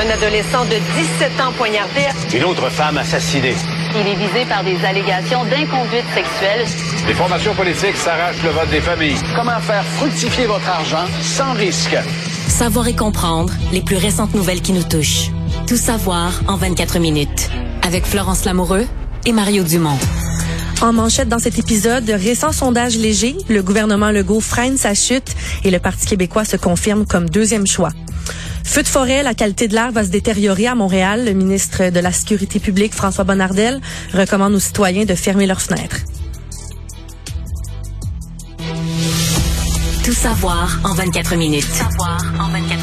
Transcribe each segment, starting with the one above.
Un adolescent de 17 ans poignardé. Une autre femme assassinée. Il est visé par des allégations d'inconduite sexuelle. Les formations politiques s'arrachent le vote des familles. Comment faire fructifier votre argent sans risque? Savoir et comprendre les plus récentes nouvelles qui nous touchent. Tout savoir en 24 minutes. Avec Florence Lamoureux et Mario Dumont. En manchette dans cet épisode, récent sondage léger, le gouvernement Legault freine sa chute et le Parti québécois se confirme comme deuxième choix. Feu de forêt, la qualité de l'air va se détériorer à Montréal. Le ministre de la Sécurité publique, François Bonnardel, recommande aux citoyens de fermer leurs fenêtres. Tout savoir en 24 minutes. Savoir en 24 minutes.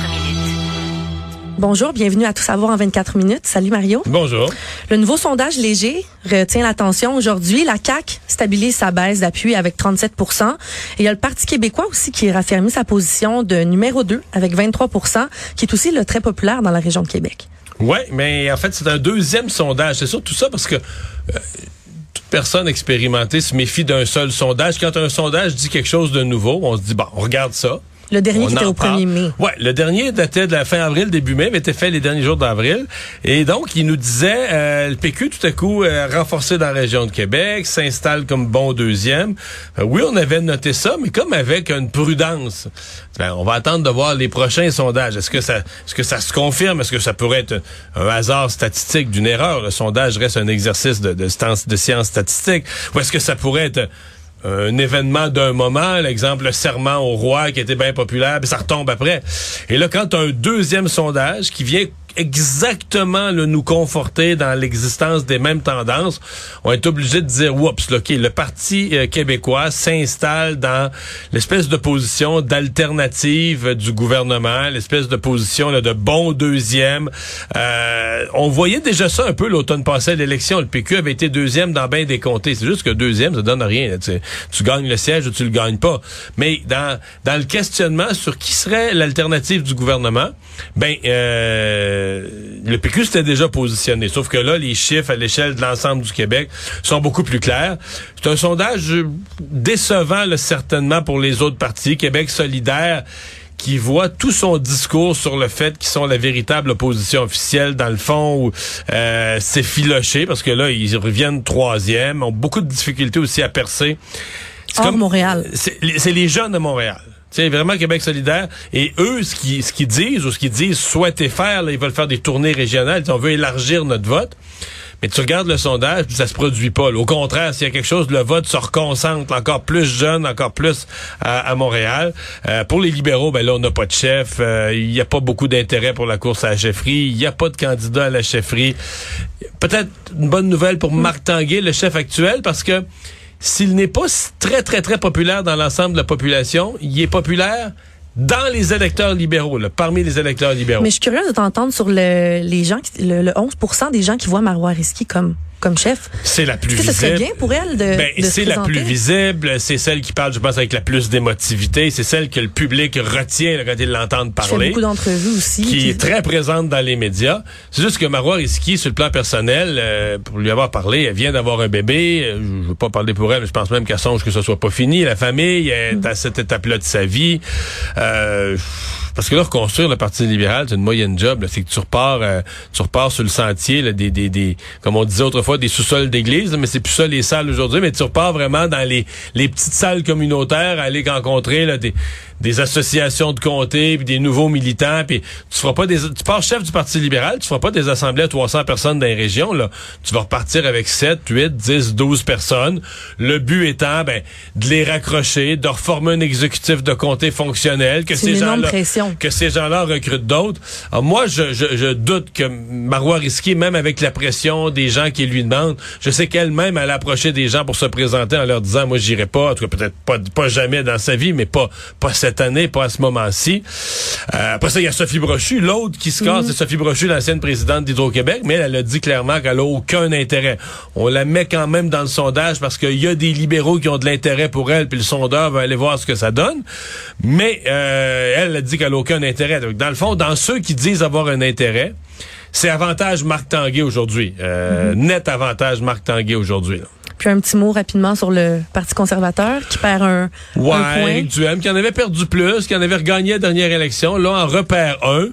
Bonjour, bienvenue à Tout savoir en 24 minutes. Salut Mario. Bonjour. Le nouveau sondage léger retient l'attention aujourd'hui. La CAQ stabilise sa baisse d'appui avec 37% Et il y a le Parti québécois aussi qui raffermi sa position de numéro 2 avec 23% qui est aussi le très populaire dans la région de Québec. Oui, mais en fait, c'est un deuxième sondage. C'est surtout ça parce que euh, toute personne expérimentée se méfie d'un seul sondage. Quand un sondage dit quelque chose de nouveau, on se dit, bon, on regarde ça. Le dernier On qui était au parle. 1er mai. Ouais, le dernier datait de la fin avril, début mai, mais était fait les derniers jours d'avril. Et donc, il nous disait, euh, le PQ, tout à coup, euh, renforcé dans la région de Québec, s'installe comme bon deuxième. Euh, oui, on avait noté ça, mais comme avec une prudence. Ben, on va attendre de voir les prochains sondages. Est-ce que ça, est-ce que ça se confirme? Est-ce que ça pourrait être un hasard statistique d'une erreur? Le sondage reste un exercice de, de, science- de statistiques. Ou est-ce que ça pourrait être un événement d'un moment, l'exemple le serment au roi qui était bien populaire, puis ça retombe après. Et là, quand as un deuxième sondage qui vient exactement là, nous conforter dans l'existence des mêmes tendances, on est obligé de dire, oups, OK, le Parti euh, québécois s'installe dans l'espèce de position d'alternative du gouvernement, l'espèce de position là, de bon deuxième. Euh, on voyait déjà ça un peu l'automne passé à l'élection. Le PQ avait été deuxième dans bien des comtés. C'est juste que deuxième, ça donne rien. là. Tu, tu gagnes le siège ou tu le gagnes pas. Mais dans, dans le questionnement sur qui serait l'alternative du gouvernement, ben euh, le PQ s'était déjà positionné. Sauf que là, les chiffres à l'échelle de l'ensemble du Québec sont beaucoup plus clairs. C'est un sondage euh, décevant, là, certainement, pour les autres partis. Québec solidaire qui voit tout son discours sur le fait qu'ils sont la véritable opposition officielle dans le fond où euh, c'est filoché parce que là ils reviennent troisième ont beaucoup de difficultés aussi à percer C'est Montréal. c'est les jeunes de Montréal c'est vraiment Québec solidaire. Et eux, ce qu'ils ce qu'ils disent ou ce qu'ils disent souhaiter faire, ils veulent faire des tournées régionales. On veut élargir notre vote. Mais tu regardes le sondage, ça se produit pas. Au contraire, s'il y a quelque chose, le vote se reconcentre encore plus jeune, encore plus à, à Montréal. Euh, pour les libéraux, ben là, on n'a pas de chef. Euh, Il n'y a pas beaucoup d'intérêt pour la course à la chefferie. Il n'y a pas de candidat à la chefferie. Peut-être une bonne nouvelle pour Marc Tanguay, le chef actuel, parce que s'il n'est pas très, très, très populaire dans l'ensemble de la population, il est populaire dans les électeurs libéraux, parmi les électeurs libéraux. Mais je suis curieuse de t'entendre sur le, les gens, qui- le, le 11 des gens qui voient Marois Risky comme, comme chef. C'est la plus visible. bien pour elle de, Ben, de c'est la plus visible, c'est celle qui parle, je pense, avec la plus d'émotivité, c'est celle que le public retient quand ils l'entendent Qui fait parler. beaucoup d'entrevues aussi. qui qui- est très présente dans les médias. C'est juste que Marois Risky, sur le plan personnel, euh, pour lui avoir parlé, elle vient d'avoir un bébé. Euh, Je ne veux pas parler pour elle, mais je pense même qu'elle songe que ce soit pas fini. La famille est à cette étape-là de sa vie. Euh, parce que là, reconstruire le Parti libéral, c'est une moyenne job. C'est que tu repars, euh, tu repars sur le sentier là, des, des, des, comme on disait autrefois, des sous-sols d'église, mais c'est plus ça les salles aujourd'hui. Mais tu repars vraiment dans les, les petites salles communautaires, aller rencontrer là, des, des associations de comté, puis des nouveaux militants, puis tu feras pas des, tu pars chef du Parti libéral, tu feras pas des assemblées à 300 personnes dans les régions, là. Tu vas repartir avec 7, 8, 10, 12 personnes. Le but étant, ben, de les raccrocher, de reformer un exécutif de comté fonctionnel, que ces gens-là, que ces gens-là recrutent d'autres. Moi, je, je, je doute que Marois Risky, même avec la pression des gens qui lui demandent, je sais qu'elle-même, elle a approché des gens pour se présenter en leur disant, moi, j'irai pas, en tout cas, peut-être pas, pas jamais dans sa vie, mais pas, pas cette année, pas à ce moment-ci. Euh, après ça, il y a Sophie Brochu. L'autre qui se casse, c'est Sophie Brochu, l'ancienne présidente d'Hydro-Québec, mais elle, elle a dit clairement qu'elle a aucun intérêt. On la met quand même dans le sondage parce qu'il y a des libéraux qui ont de l'intérêt pour elle, puis le sondeur va aller voir ce que ça donne. Mais euh, elle a dit qu'elle a aucun intérêt. Donc, dans le fond, dans ceux qui disent avoir un intérêt, c'est avantage Marc Tanguay aujourd'hui. Euh, Net avantage Marc Tanguay aujourd'hui. Là. Puis un petit mot rapidement sur le Parti conservateur qui perd un, un point. Ouais, Duhem, qui en avait perdu plus, qui en avait regagné la dernière élection, là, en repère un.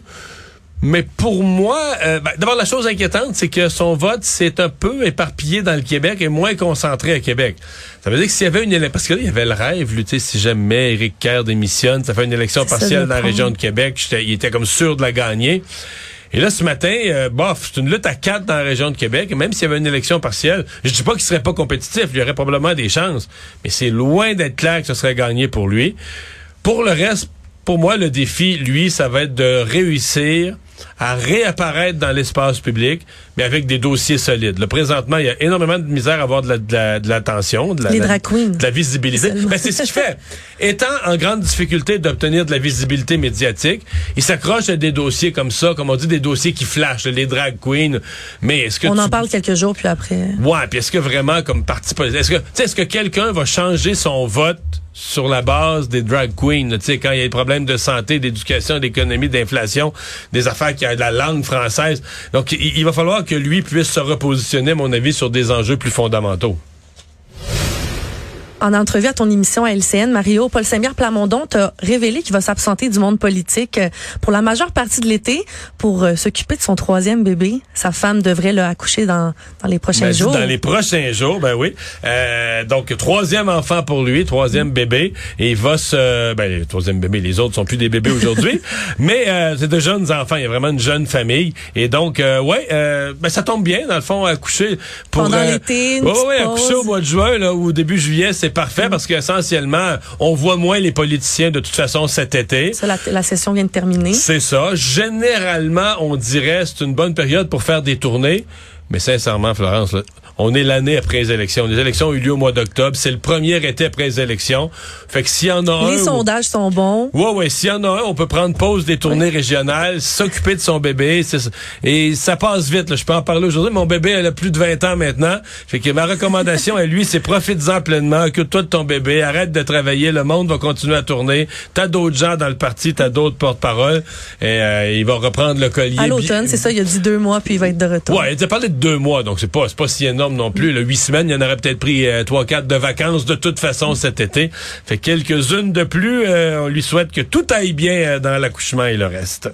Mais pour moi, euh, ben, d'abord la chose inquiétante, c'est que son vote s'est un peu éparpillé dans le Québec et moins concentré à Québec. Ça veut dire que s'il y avait une élection, parce qu'il y avait le rêve, lutter si jamais Éric Kerr démissionne, ça fait une élection partielle dans la région de Québec, il était comme sûr de la gagner. Et là, ce matin, euh, bof, c'est une lutte à quatre dans la région de Québec. Même s'il y avait une élection partielle, je dis pas qu'il serait pas compétitif, il y aurait probablement des chances. Mais c'est loin d'être clair que ce serait gagné pour lui. Pour le reste, pour moi, le défi, lui, ça va être de réussir à réapparaître dans l'espace public, mais avec des dossiers solides. Le présentement, il y a énormément de misère à avoir de l'attention, de, la, de, la, de la visibilité. Ben, c'est ce qu'il fait. Étant en grande difficulté d'obtenir de la visibilité médiatique, il s'accroche à des dossiers comme ça, comme on dit, des dossiers qui flashent, les drag queens. Mais est-ce que on en parle quelques jours puis après. Ouais, puis est-ce que vraiment comme parti politique, est-ce que, est-ce que quelqu'un va changer son vote sur la base des drag queens, tu sais, quand il y a des problèmes de santé, d'éducation, d'économie, d'inflation, des affaires qui a de la langue française. Donc, il, va falloir que lui puisse se repositionner, à mon avis, sur des enjeux plus fondamentaux en entrevue à ton émission à LCN, Mario, Paul Saint-Pierre Plamondon t'a révélé qu'il va s'absenter du monde politique euh, pour la majeure partie de l'été pour euh, s'occuper de son troisième bébé. Sa femme devrait le accoucher dans, dans les prochains ben, jours. Dans les prochains jours, ben oui. Euh, donc, troisième enfant pour lui, troisième bébé. Et il va se... Ben, troisième bébé, les autres sont plus des bébés aujourd'hui. mais euh, c'est de jeunes enfants. Il y a vraiment une jeune famille. Et donc, ouais, ben, ça tombe bien, dans le fond, accoucher pour... Pendant l'été, Oui, ouais, accoucher au mois de juin là, ou au début juillet, c'est parfait parce qu'essentiellement, on voit moins les politiciens de toute façon cet été. Ça, la, la, session vient de terminer. C'est ça. Généralement, on dirait c'est une bonne période pour faire des tournées. Mais sincèrement, Florence, là, on est l'année après les élections. Les élections ont eu lieu au mois d'octobre. C'est le premier été après les élections. Fait que s'il y en a un... Les sondages sont bons. Ouais, ouais. S'il y en a un, on peut prendre pause des tournées régionales, s'occuper de son bébé. Et ça passe vite. Là. Je peux en parler aujourd'hui. Mon bébé, elle a plus de 20 ans maintenant. Fait que ma recommandation à lui, c'est profite-en pleinement. Occupe-toi de ton bébé. Arrête de travailler. Le monde va continuer à tourner. T'as d'autres gens dans le parti. T'as d'autres porte-parole. Et euh, il va reprendre le collier. À l'automne, c'est ça. Il a dit deux mois, puis il va être de retour. Ouais, il a parlé de deux mois. Donc, c'est pas, pas si énorme non plus. Le huit semaines, il y en aurait peut-être pris euh, trois, quatre de vacances de toute façon cet été. Fait quelques-unes de plus. Euh, on lui souhaite que tout aille bien euh, dans l'accouchement et le reste.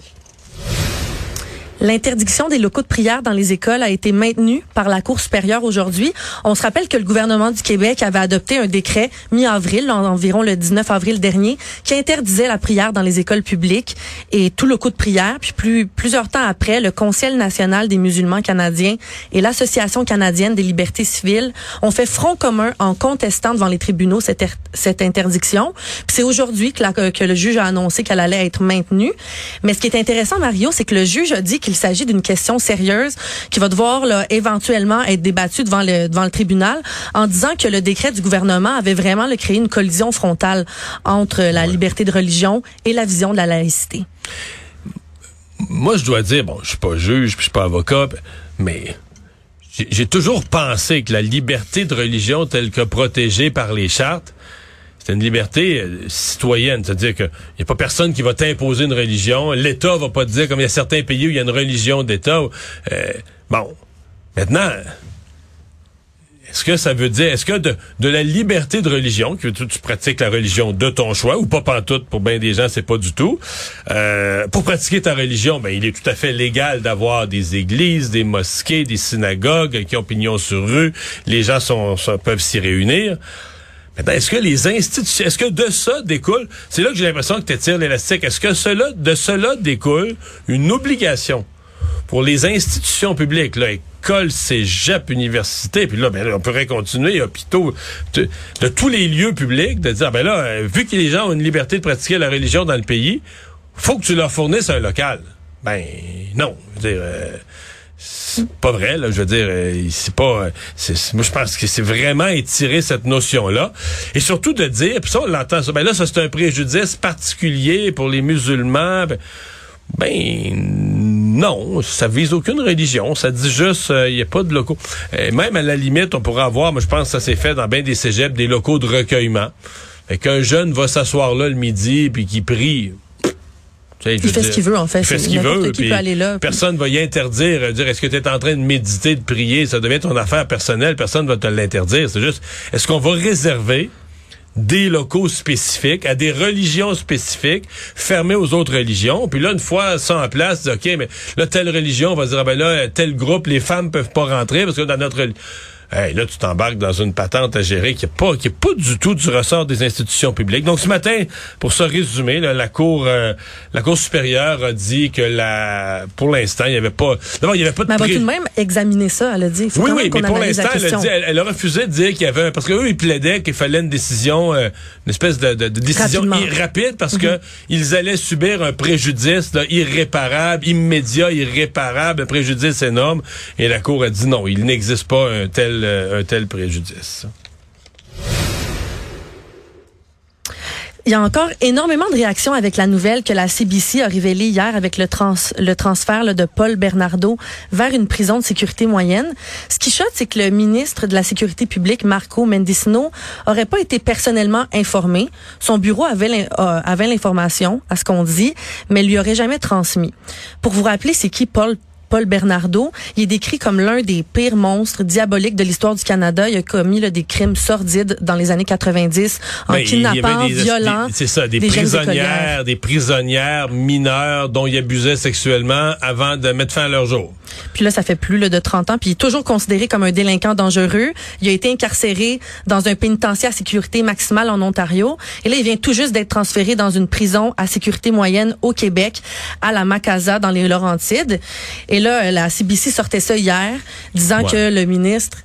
L'interdiction des locaux de prière dans les écoles a été maintenue par la Cour supérieure aujourd'hui. On se rappelle que le gouvernement du Québec avait adopté un décret mi-avril, environ le 19 avril dernier, qui interdisait la prière dans les écoles publiques et tout locaux de prière. Puis plus, plusieurs temps après, le Conseil national des musulmans canadiens et l'Association canadienne des libertés civiles ont fait front commun en contestant devant les tribunaux cette, cette interdiction. Puis c'est aujourd'hui que, que le juge a annoncé qu'elle allait être maintenue. Mais ce qui est intéressant, Mario, c'est que le juge a dit qu'il il s'agit d'une question sérieuse qui va devoir là, éventuellement être débattue devant le, devant le tribunal en disant que le décret du gouvernement avait vraiment créé une collision frontale entre la liberté de religion et la vision de la laïcité. Moi, je dois dire, bon, je suis pas juge, je suis pas avocat, mais j'ai toujours pensé que la liberté de religion telle que protégée par les chartes, c'est une liberté euh, citoyenne, c'est-à-dire qu'il n'y a pas personne qui va t'imposer une religion. L'État va pas te dire, comme il y a certains pays où il y a une religion d'État. Euh, bon, maintenant, est-ce que ça veut dire, est-ce que de, la liberté de religion, que tu, pratiques la religion de ton choix, ou pas pantoute, pour bien des gens, c'est pas du tout, euh, pour pratiquer ta religion, ben, il est tout à fait légal d'avoir des églises, des mosquées, des synagogues qui ont pignon sur rue, les gens sont peuvent s'y réunir est-ce que les institutions, est-ce que de ça découle, c'est là que j'ai l'impression que tu tires l'élastique, est-ce que cela, de cela découle une obligation pour les institutions publiques, là, écoles, cégep, universités, puis là, ben, on pourrait continuer, hôpitaux, de, de, tous les lieux publics, de dire, ben là, euh, vu que les gens ont une liberté de pratiquer la religion dans le pays, faut que tu leur fournisses un local. Ben, non. Je veux dire, euh, c'est pas vrai là je veux dire euh, c'est pas euh, moi je pense que c'est vraiment étirer cette notion là et surtout de dire puis ça on l'entend ça ben là ça c'est un préjudice particulier pour les musulmans ben, ben non, ça vise aucune religion. Ça dit juste, il euh, n'y a pas de locaux. même à la limite, on pourrait avoir, moi je pense que ça s'est fait dans bien des cégeps, des locaux de recueillement. Fait qu'un jeune va s'asseoir là le midi puis qui prie il fait ce qu'il veut, en fait. Il fait ce qu'il veut. Qui peut aller là, personne va y interdire, euh, dire est-ce que tu es en train de méditer, de prier, ça devient ton affaire personnelle, personne va te l'interdire. C'est juste, est-ce qu'on va réserver des locaux spécifiques, à des religions spécifiques, fermés aux autres religions? Puis là, une fois ça en place, OK, mais là, telle religion, on va dire, ah ben là, tel groupe, les femmes peuvent pas rentrer parce que dans notre Hey, là, tu t'embarques dans une patente à gérer qui n'est pas, qui est pas du tout du ressort des institutions publiques. Donc, ce matin, pour se résumer, la cour, euh, la cour supérieure a dit que la, pour l'instant, il n'y avait pas, d'abord, il y avait pas de. Mais elle va tout de même examiner ça, elle a dit. oui, oui, mais pour l'instant, elle a dit, elle, a refusé de dire qu'il y avait, parce qu'eux, ils plaidaient qu'il fallait une décision, euh, une espèce de, de, de décision rapide parce que mhm. ils allaient subir un préjudice là, irréparable, immédiat, irréparable, un préjudice énorme. Et la cour a dit non, il n'existe pas un tel un tel préjudice. Il y a encore énormément de réactions avec la nouvelle que la CBC a révélée hier avec le, trans, le transfert de Paul Bernardo vers une prison de sécurité moyenne. Ce qui choque, c'est que le ministre de la Sécurité publique, Marco Mendicino, aurait pas été personnellement informé. Son bureau avait euh, l'information, à ce qu'on dit, mais lui aurait jamais transmis. Pour vous rappeler, c'est qui Paul Paul Bernardo. Il est décrit comme l'un des pires monstres diaboliques de l'histoire du Canada. Il a commis des crimes sordides dans les années 90 en ben, kidnappant, violant. C'est ça, des, prisonnières, des prisonnières mineures dont il abusait sexuellement avant de mettre fin à leur jour. Puis là, ça fait plus de 30 ans. Puis il est toujours considéré comme un délinquant dangereux. Il a été incarcéré dans un pénitencier à sécurité maximale en Ontario. Et là, il vient tout juste d'être transféré dans une prison à sécurité moyenne au Québec, à la Macasa, dans les Laurentides. Et là, la CBC sortait ça hier, disant que le ministre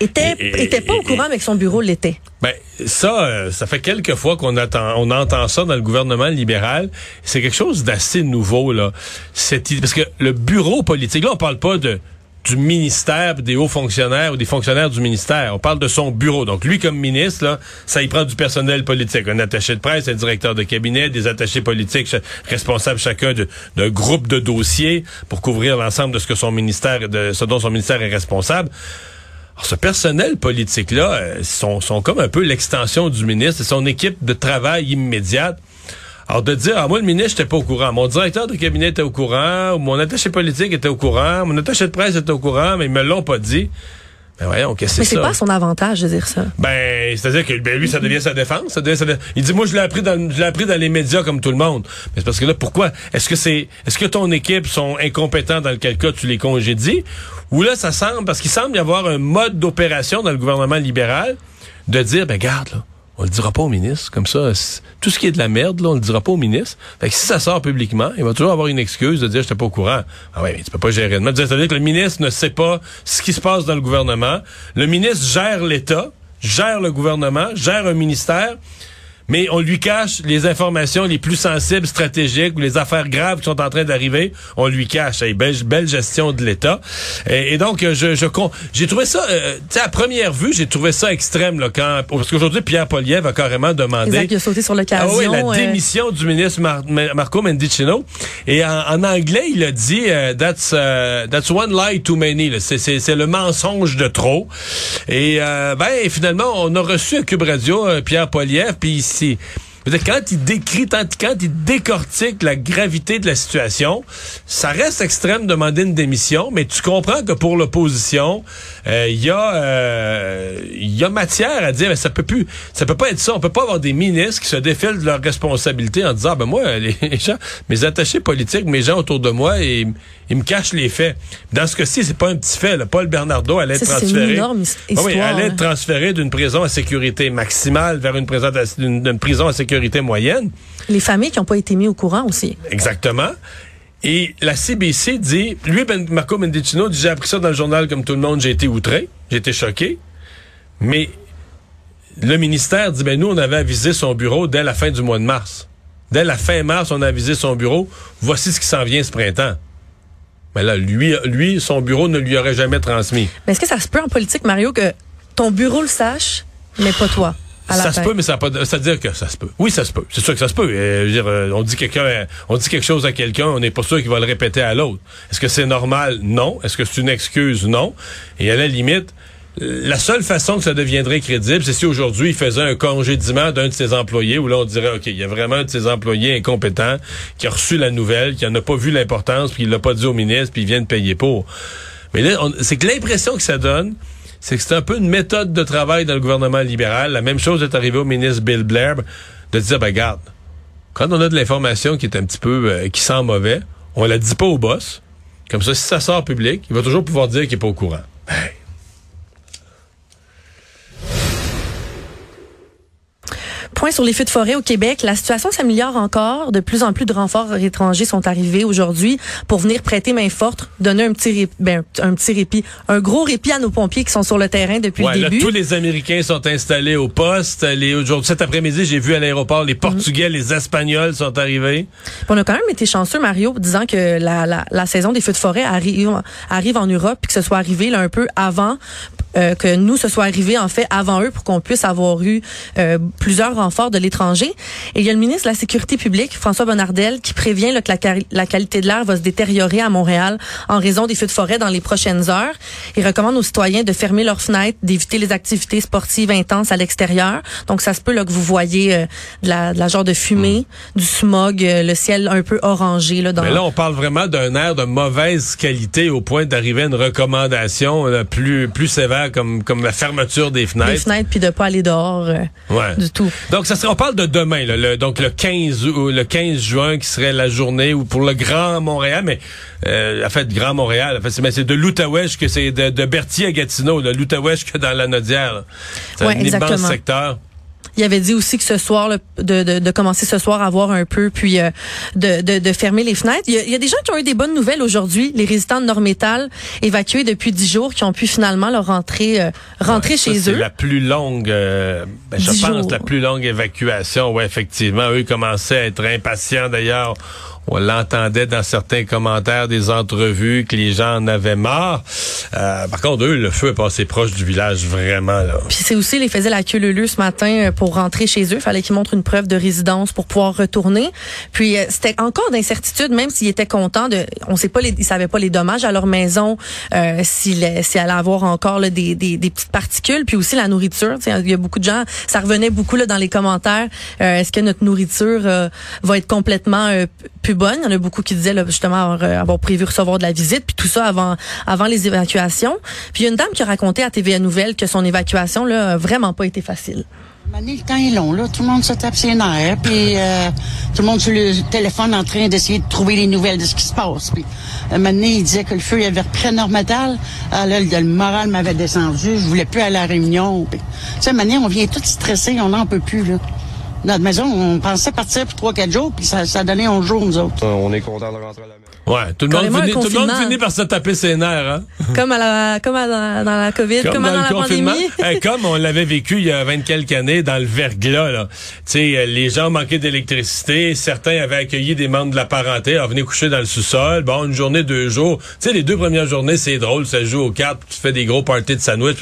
était était pas au courant, mais que son bureau l'était. Ben ça, euh, ça fait quelques fois qu'on attend, on entend ça dans le gouvernement libéral. C'est quelque chose d'assez nouveau là. Cette, parce que le bureau politique, là, on parle pas de du ministère, des hauts fonctionnaires ou des fonctionnaires du ministère. On parle de son bureau. Donc lui, comme ministre, ça y prend du personnel politique. Un attaché de presse, un directeur de cabinet, des attachés politiques responsables chacun d'un groupe de dossiers pour couvrir l'ensemble de ce que son ministère, de ce dont son ministère est responsable. Alors, ce personnel politique-là euh, sont, sont comme un peu l'extension du ministre et son équipe de travail immédiate. Alors de dire, ah, moi le ministre, j'étais pas au courant. Mon directeur de cabinet était au courant, ou mon attaché politique était au courant, mon attaché de presse était au courant, mais ils me l'ont pas dit. Ben voyons, qu'est-ce que c'est ça? Mais c'est pas son avantage de dire ça. Ben, c'est-à-dire que ben, lui, ça devient sa défense. Ça devient, ça Il dit, moi, je l'ai appris dans, je l'ai appris dans les médias comme tout le monde. Mais c'est parce que là, pourquoi? Est-ce que c'est, est-ce que ton équipe sont incompétents dans lequel cas tu les congédies? Ou là, ça semble, parce qu'il semble y avoir un mode d'opération dans le gouvernement libéral de dire, ben, garde, là on le dira pas au ministre. Comme ça, tout ce qui est de la merde, là, on le dira pas au ministre. Fait que si ça sort publiquement, il va toujours avoir une excuse de dire j'étais pas au courant. Ah ouais, mais tu peux pas gérer de mal. C'est-à-dire que le ministre ne sait pas ce qui se passe dans le gouvernement. Le ministre gère l'État, gère le gouvernement, gère un ministère mais on lui cache les informations les plus sensibles, stratégiques ou les affaires graves qui sont en train d'arriver. On lui cache. belle, gestion de l'État. Et, donc, je, je j'ai trouvé ça, euh, tu sais, à première vue, j'ai trouvé ça extrême là, quand parce qu'aujourd'hui Pierre Poliev a carrément demandé. Exact, il a sauté sur l'occasion. Ah oui, la démission du ministre Marco Mendicino. Et en, anglais, il a dit euh, that's uh, that's one lie too many. C'est le mensonge de trop. Et euh, ben finalement, on a reçu à Cube Radio Pierre Poliev, puis si quand il décrit, quand il décortique la gravité de la situation, ça reste extrême de demander une démission, mais tu comprends que pour l'opposition, euh, il y a euh, y a matière à dire, mais ça peut plus, ça peut pas être ça. On peut pas avoir des ministres qui se défilent de leurs responsabilités en disant, ben moi, les gens, mes attachés politiques, mes gens autour de moi, et ils me cachent les faits. Dans ce cas-ci, c'est pas un petit fait. Là. Paul Bernardo allait être transféré. Une énorme histoire, oui, allait être transféré d'une prison à sécurité maximale vers une prison, à, une, prison à sécurité moyenne. Les familles qui n'ont pas été mises au courant aussi. Exactement. Et la CBC dit, lui, ben, Marco Mendicino dit, j'ai appris ça dans le journal comme tout le monde, j'ai été outré, j'ai été choqué. Mais le ministère dit, ben nous, on avait avisé son bureau dès la fin du mois de mars. Dès la fin mars, on a avisé son bureau. Voici ce qui s'en vient ce printemps. Mais là, lui, lui, son bureau ne lui aurait jamais transmis. Mais est-ce que ça se peut en politique, Mario, que ton bureau le sache, mais pas toi? Ça se peut, mais ça pas. C'est-à-dire que ça se peut. Oui, ça se peut. C'est sûr que ça se peut. Euh, dire, euh, on dit quelqu'un, on dit quelque chose à quelqu'un, on n'est pas sûr qu'il va le répéter à l'autre. Est-ce que c'est normal? Non. Est-ce que c'est une excuse? Non. Et à la limite, la seule façon que ça deviendrait crédible, c'est si aujourd'hui il faisait un congédiement d'un de ses employés, où là on dirait, OK, il y a vraiment un de ses employés incompétents qui a reçu la nouvelle, qui en a pas vu l'importance, puis il l'a pas dit au ministre, puis il vient de payer pour. Mais là, c'est que l'impression que ça donne, c'est que c'est un peu une méthode de travail dans le gouvernement libéral. La même chose est arrivée au ministre Bill Blair, de dire, ben, regarde, quand on a de l'information qui est un petit peu, euh, qui sent mauvais, on la dit pas au boss. Comme ça, si ça sort public, il va toujours pouvoir dire qu'il est pas au courant. Point sur les feux de forêt au Québec. La situation s'améliore encore. De plus en plus de renforts étrangers sont arrivés aujourd'hui pour venir prêter main forte, donner un petit, répit, ben, un petit répit, un gros répit à nos pompiers qui sont sur le terrain depuis Ouais, le là, début. tous les Américains sont installés au poste. Les, aujourd'hui, cet après-midi, j'ai vu à l'aéroport, les Portugais, les Espagnols sont arrivés. Puis On a quand même été chanceux, Mario, disant que la, la, la saison des feux de forêt arrive, arrive en Europe, puis que ce soit arrivé là, un peu avant, euh, que nous, ce soit arrivé en fait avant eux pour qu'on puisse avoir eu euh, plusieurs renforts de l'étranger. Et il y a le ministre de la Sécurité publique, François Bonnardel, qui prévient là, que la, la qualité de l'air va se détériorer à Montréal en raison des feux de forêt dans les prochaines heures. Il recommande aux citoyens de fermer leurs fenêtres, d'éviter les activités sportives intenses à l'extérieur. Donc, ça se peut là, que vous voyez euh, de, la, de la genre de fumée, du smog, euh, le ciel un peu orangé. Là, dans... Mais là, on parle vraiment d'un air de mauvaise qualité au point d'arriver à une recommandation là, plus, plus sévère comme, comme la fermeture des fenêtres. les fenêtres puis de pas aller dehors euh, Ouais. du tout. Donc, ça serait, on parle de demain, là, le, donc le 15, ou le 15 juin qui serait la journée où pour le Grand Montréal, mais euh, en fait, Grand Montréal, en fait, c'est, mais c'est de l'Outaouais que c'est de, de Berthier à Gatineau, l'Outaouais que dans la Nodière. C'est Ouais, un immense exactement. secteur. Il avait dit aussi que ce soir, là, de, de, de commencer ce soir à voir un peu, puis euh, de, de, de fermer les fenêtres. Il y, a, il y a des gens qui ont eu des bonnes nouvelles aujourd'hui. Les résidents de Nord-Métal, évacués depuis dix jours, qui ont pu finalement leur rentrer, euh, rentrer Ouais, ça, chez c'est eux. la plus longue, euh, ben, je pense, jours. la plus longue évacuation. Ouais, effectivement, eux commençaient à être impatients d'ailleurs. On l'entendait dans certains commentaires des entrevues que les gens en avaient marre. Euh, par contre, eux, le feu est passé proche du village vraiment là. Puis c'est aussi, les faisaient la queue ce matin euh, pour rentrer chez eux. Fallait qu'ils montrent une preuve de résidence pour pouvoir retourner. Puis euh, c'était encore d'incertitude, même s'ils étaient contents de, on sait pas, les, ils savaient pas les dommages à leur maison, euh, s'il allait avoir encore là, des, des, des petites particules, puis aussi la nourriture. Il y a beaucoup de gens, ça revenait beaucoup là dans les commentaires. euh, Est-ce que notre nourriture euh, va être complètement plus Il y en a beaucoup qui disaient justement avoir, euh, avoir prévu recevoir de la visite, puis tout ça avant avant les évacuations. Puis il y a une dame qui a raconté à TVA Nouvelle que son évacuation là a vraiment pas été facile. Mané, le temps est long, là. Tout le monde se tape ses nerfs, puis euh, tout le monde sur le téléphone en train d'essayer de trouver les nouvelles de ce qui se passe. Puis, donné, il disait que le feu il avait repris à Normetal. Ah, là, le, moral m'avait descendu. Je voulais plus aller à la réunion. Puis, tu sais, donné, on vient tout stressé, on n'en peut plus, là. Notre maison, on pensait partir pour trois, quatre jours, puis ça, ça donnait 11 jours, nous autres. On est content de rentrer à la maison. Ouais, tout le, monde finit, tout le monde finit par se taper ses nerfs, hein? comme à la comme à la- dans la Covid, comme, dans dans, le la confinement. pandémie. Hey, comme on l'avait vécu il y a 20 quelques années dans le verglas, là. Tu sais, euh, les gens manquaient d'électricité. Certains avaient accueilli des membres de la parenté. Alors, venaient coucher dans le sous-sol. Bon, une journée, deux jours. Tu sais, les deux premières journées, c'est drôle. Ça joue aux cartes. Tu fais des gros parties de sandwich.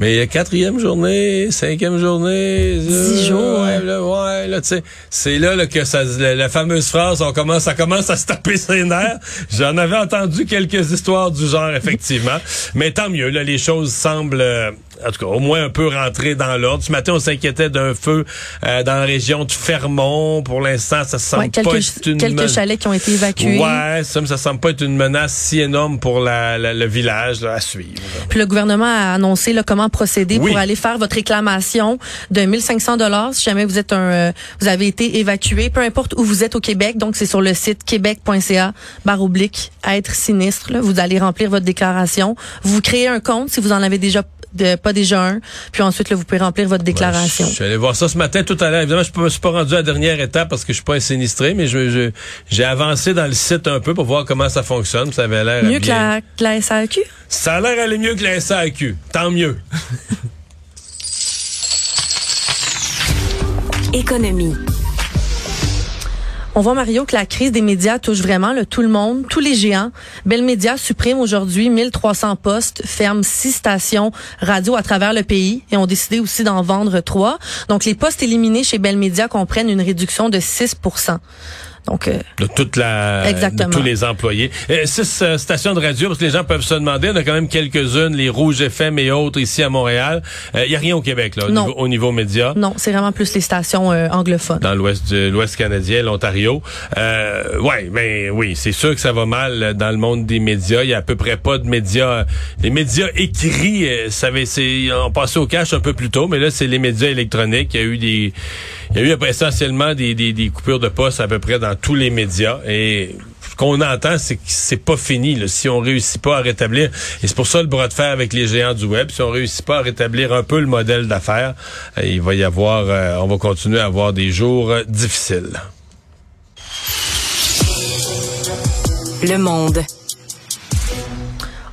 Mais quatrième journée, cinquième journée, Dix jours, ouais, là, ouais, là, tu sais, c'est là, là, que ça, la, la fameuse phrase, on commence, ça commence à se taper ses nerfs. J'en avais entendu quelques histoires du genre, effectivement. Mais tant mieux, là, les choses semblent, euh, en tout cas, au moins un peu rentrer dans l'ordre. Ce matin, on s'inquiétait d'un feu euh, dans la région de Fermont. Pour l'instant, ça semble Ouais, pas être une quelques chalets qui ont été évacués. Ouais, ça, ça semble pas être une menace si énorme pour la, la- le village là, à suivre. Puis le gouvernement a annoncé là, comment procéder Oui. pour aller faire votre réclamation de 1500 dollars si jamais vous êtes un euh, vous avez été évacué, peu importe où vous êtes au Québec. Donc c'est sur le site québec.ca barre oblique être sinistre. là. Vous allez remplir votre déclaration. Vous créez un compte si vous en avez déjà de, pas déjà un. Puis ensuite là, vous pouvez remplir votre déclaration. Je suis allé voir ça ce matin tout à l'heure. Évidemment, je ne suis pas rendu à la dernière étape parce que je suis pas un sinistré, mais je, je- j'ai avancé dans le site un peu pour voir comment ça fonctionne. Ça avait l'air Mieux que la, que la SAQ. Ça a l'air aller mieux que la SAQ. Tant mieux. Économie. On voit, Mario, que la crise des médias touche vraiment le tout le monde, tous les géants. Bell Media supprime aujourd'hui 1300 postes, ferme six stations radio à travers le pays et ont décidé aussi d'en vendre trois. Donc, les postes éliminés chez Bell Media comprennent une réduction de 6 Donc, euh, de toute la, Exactement. de tous les employés. Euh, six euh, stations de radio, parce que les gens peuvent se demander, on a quand même quelques-unes, les Rouges FM et autres ici à Montréal. Il y a rien au Québec là, au niveau, au niveau média. non, c'est vraiment plus les stations euh, anglophones. Dans l'ouest l'ouest canadien, l'Ontario. Euh, ouais, mais oui, c'est sûr que ça va mal euh, dans le monde des médias. Il y a à peu près pas de médias. Les médias écrits, euh, ça avait, c'est, on passait au cash un peu plus tôt, mais là, c'est les médias électroniques. Il y a eu des, il y a eu essentiellement des, des, des coupures de poste à peu près dans tous les médias. Et ce qu'on entend, c'est que c'est pas fini. Si on réussit pas à rétablir, et c'est pour ça le bras de fer avec les géants du web. Si on réussit pas à rétablir un peu le modèle d'affaires, euh, il va y avoir, euh, on va continuer à avoir des jours euh, difficiles. Le monde.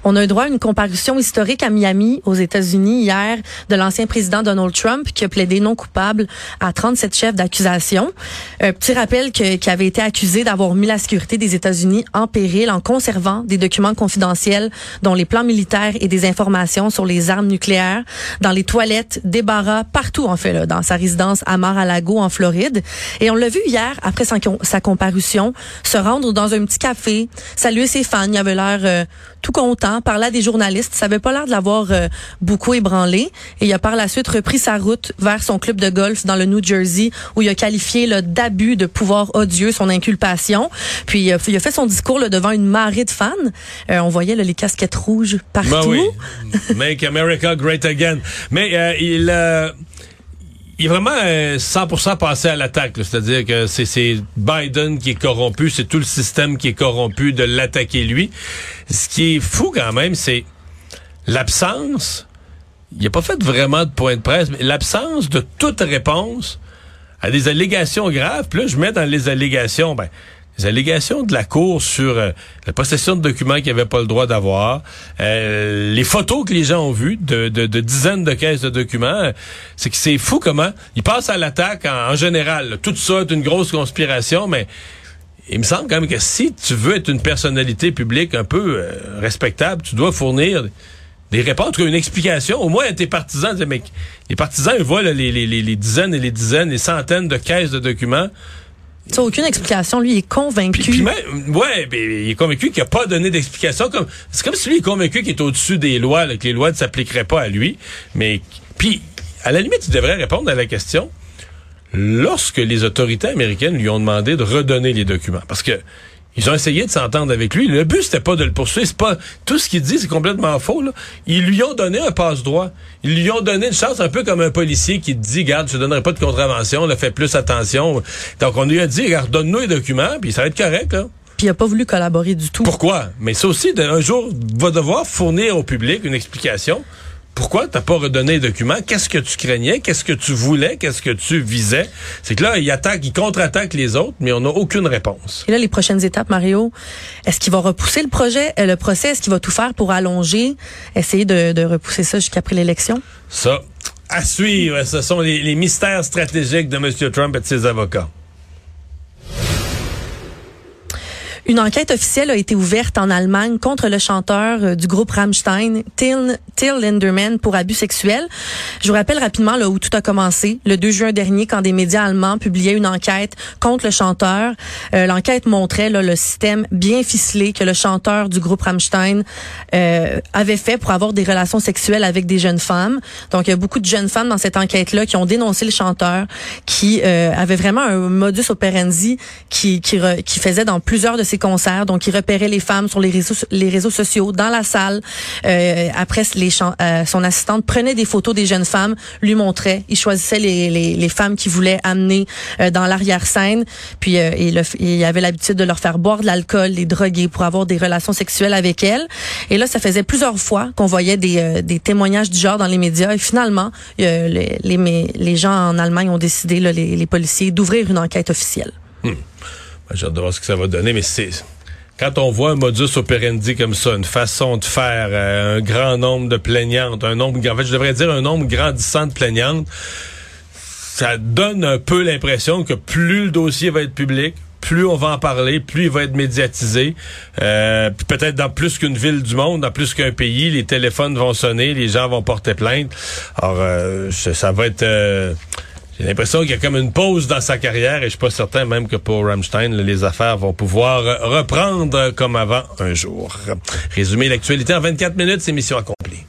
On a eu droit à une comparution historique à Miami, aux États-Unis, hier, de l'ancien président Donald Trump, qui a plaidé non coupable à 37 chefs d'accusation. Un petit rappel que, qui avait été accusé d'avoir mis la sécurité des États-Unis en péril en conservant des documents confidentiels, dont les plans militaires et des informations sur les armes nucléaires, dans les toilettes, des barras, partout en fait, là, dans sa résidence à Mar-a-Lago, en Floride. Et on l'a vu hier, après sa, comparution, se rendre dans un petit café, saluer ses fans. Il avait l'air euh, tout content, parler à des journalistes. Ça avait pas l'air de l'avoir euh, beaucoup ébranlé. Et il a par la suite repris sa route vers son club de golf dans le New Jersey, où il a qualifié d'abus de pouvoir odieux son inculpation. Puis euh, il a fait son discours là, devant une marée de fans. Euh, on voyait là, les casquettes rouges partout. Ben oui. Make America Great Again. Mais il il est vraiment euh, 100% passé à l'attaque. C'est-à-dire que c'est Biden qui est corrompu, c'est tout le système qui est corrompu de l'attaquer lui. Ce qui est fou quand même, c'est l'absence. Il a pas fait vraiment de point de presse, mais l'absence de toute réponse à des allégations graves. Puis là, je mets dans les allégations, ben, les allégations de la Cour sur euh, la possession de documents qu'il avait pas le droit d'avoir, euh, les photos que les gens ont vues de, dizaines de caisses de documents, c'est que c'est fou comment ils passent à l'attaque en, général. là. Tout ça est une grosse conspiration, mais il me semble quand même que si tu veux être une personnalité publique un peu euh, respectable, tu dois fournir des réponses, une explication, au moins tes partisans. Mais les partisans, ils voient les, les, les, les dizaines et les dizaines, les centaines de caisses de documents. Tu aucune explication. Lui, il est convaincu. Puis, puis ouais, ben, il est convaincu qu'il n'a pas donné d'explication. Comme, c'est comme si lui est convaincu qu'il est au-dessus des lois, là, que les lois ne s'appliqueraient pas à lui. Mais, puis, à la limite, il devrait répondre à la question lorsque les autorités américaines lui ont demandé de redonner les documents. Parce que, ils ont essayé de s'entendre avec lui. Le but, c'était pas de le poursuivre. C'est pas, tout ce qu'il dit, c'est complètement faux, là. Ils lui ont donné un passe-droit. Ils lui ont donné une chance, un peu comme un policier qui dit, garde, je te donnerai pas de contravention, là, fais plus attention. Donc, on lui a dit, regarde, donne-nous les documents, puis ça va être correct, là. Puis il a pas voulu collaborer du tout. Pourquoi? Mais ça aussi, un jour, va devoir fournir au public une explication. Pourquoi t'as pas redonné les documents? Qu'est-ce que tu craignais? Qu'est-ce que tu voulais? Qu'est-ce que tu visais? C'est que là, il attaque, il contre-attaque les autres, mais on n'a aucune réponse. Et là, les prochaines étapes, Mario, est-ce qu'il va repousser le projet, euh, le procès? Est-ce qu'il va tout faire pour allonger, essayer de, de repousser ça jusqu'après l'élection? Ça, à suivre, ce sont les, les mystères stratégiques de M. Trump et de ses avocats. Une enquête officielle a été ouverte en Allemagne contre le chanteur euh, du groupe Rammstein, Till, Till Linderman, pour abus sexuels. Je vous rappelle rapidement là où tout a commencé, le 2 juin dernier, quand des médias allemands publiaient une enquête contre le chanteur. Euh, L'enquête montrait là, le système bien ficelé que le chanteur du groupe Rammstein euh, avait fait pour avoir des relations sexuelles avec des jeunes femmes. Donc, il y a beaucoup de jeunes femmes dans cette enquête-là qui ont dénoncé le chanteur, qui euh, avait vraiment un modus operandi qui, qui, qui faisait dans plusieurs de ses concerts. Donc, il repérait les femmes sur les réseaux, sociaux, dans la salle. Euh, après, euh, son assistante prenait des photos des jeunes femmes, lui montrait. Il choisissait les, femmes qu'il voulait amener euh, dans l'arrière-scène. Puis, euh, il, avait l'habitude de leur faire boire de l'alcool, les droguer pour avoir des relations sexuelles avec elles. Et là, ça faisait plusieurs fois qu'on voyait des, témoignages du genre dans les médias. Et finalement, les, gens en Allemagne ont décidé, les, policiers, d'ouvrir une enquête officielle. Ben, J'ai hâte de voir ce que ça va donner, mais c'est quand on voit un modus operandi comme ça, une façon de faire, euh, un grand nombre de plaignantes, un nombre, en fait, je devrais dire un nombre grandissant de plaignantes, ça donne un peu l'impression que plus le dossier va être public, plus on va en parler, plus il va être médiatisé. Euh, puis peut-être dans plus qu'une ville du monde, dans plus qu'un pays, les téléphones vont sonner, les gens vont porter plainte. Alors, euh, ça ça va être... J'ai l'impression qu'il y a comme une pause dans sa carrière et je suis pas certain même que pour Rammstein, les affaires vont pouvoir reprendre comme avant un jour. Résumer l'actualité en 24 minutes, c'est mission accomplie.